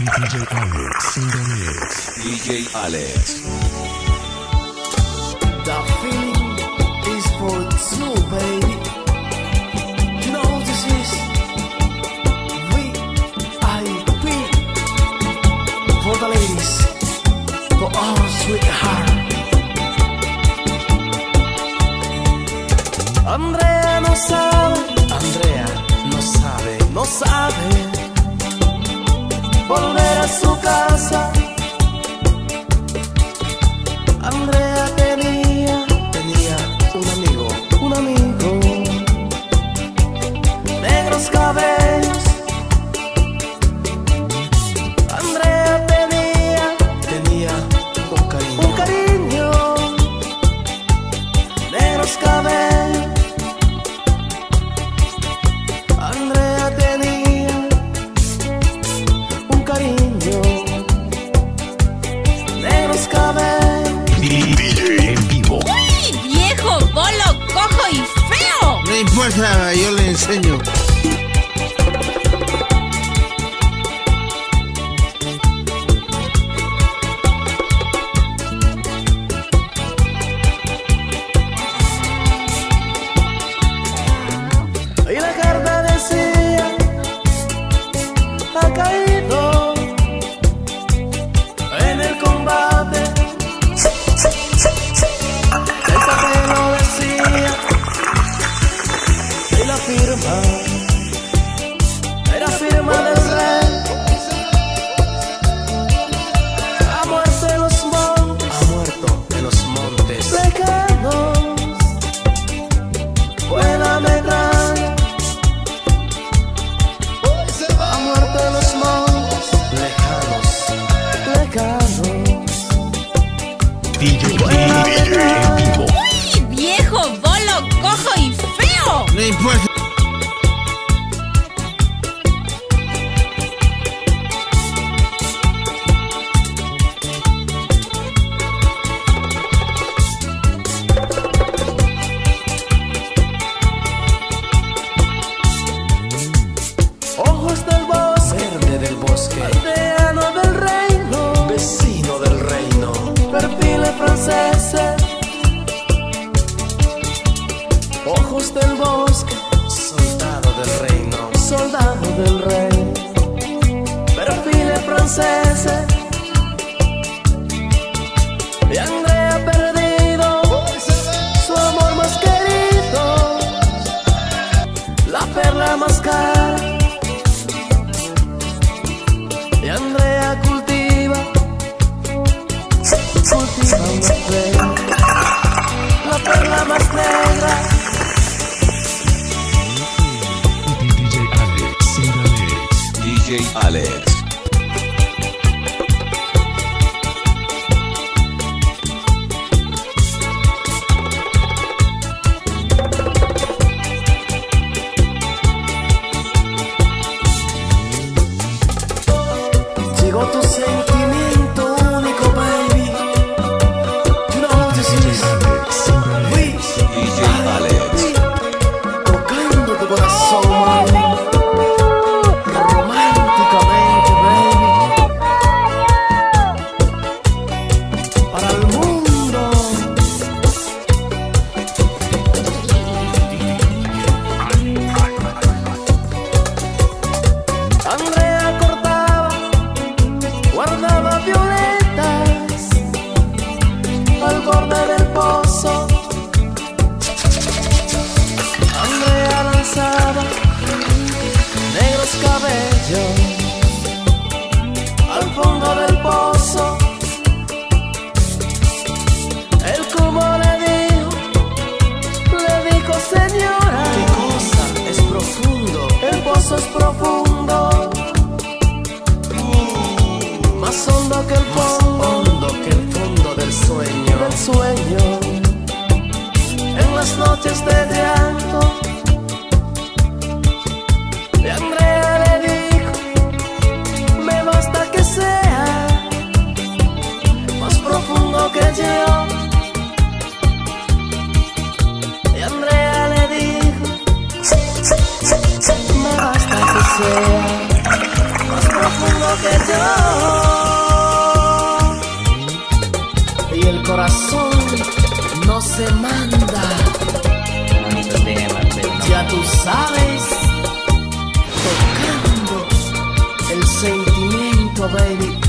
DJ Alex in the. DJ Alex. The feeling is for two, baby. You know this is for the ladies, for our sweetheart. Andrea no sabe, Andrea no sabe, no sabe volver a su casa. Yo le enseño. It ain't breakfast. די.ג'יי אלכס. las noches de llanto. De Andrea le dijo, me basta que sea más profundo que yo. De Andrea le dijo, me basta que sea más profundo que yo Y el corazón no se manda. Sabes, tocando el sentimiento, baby.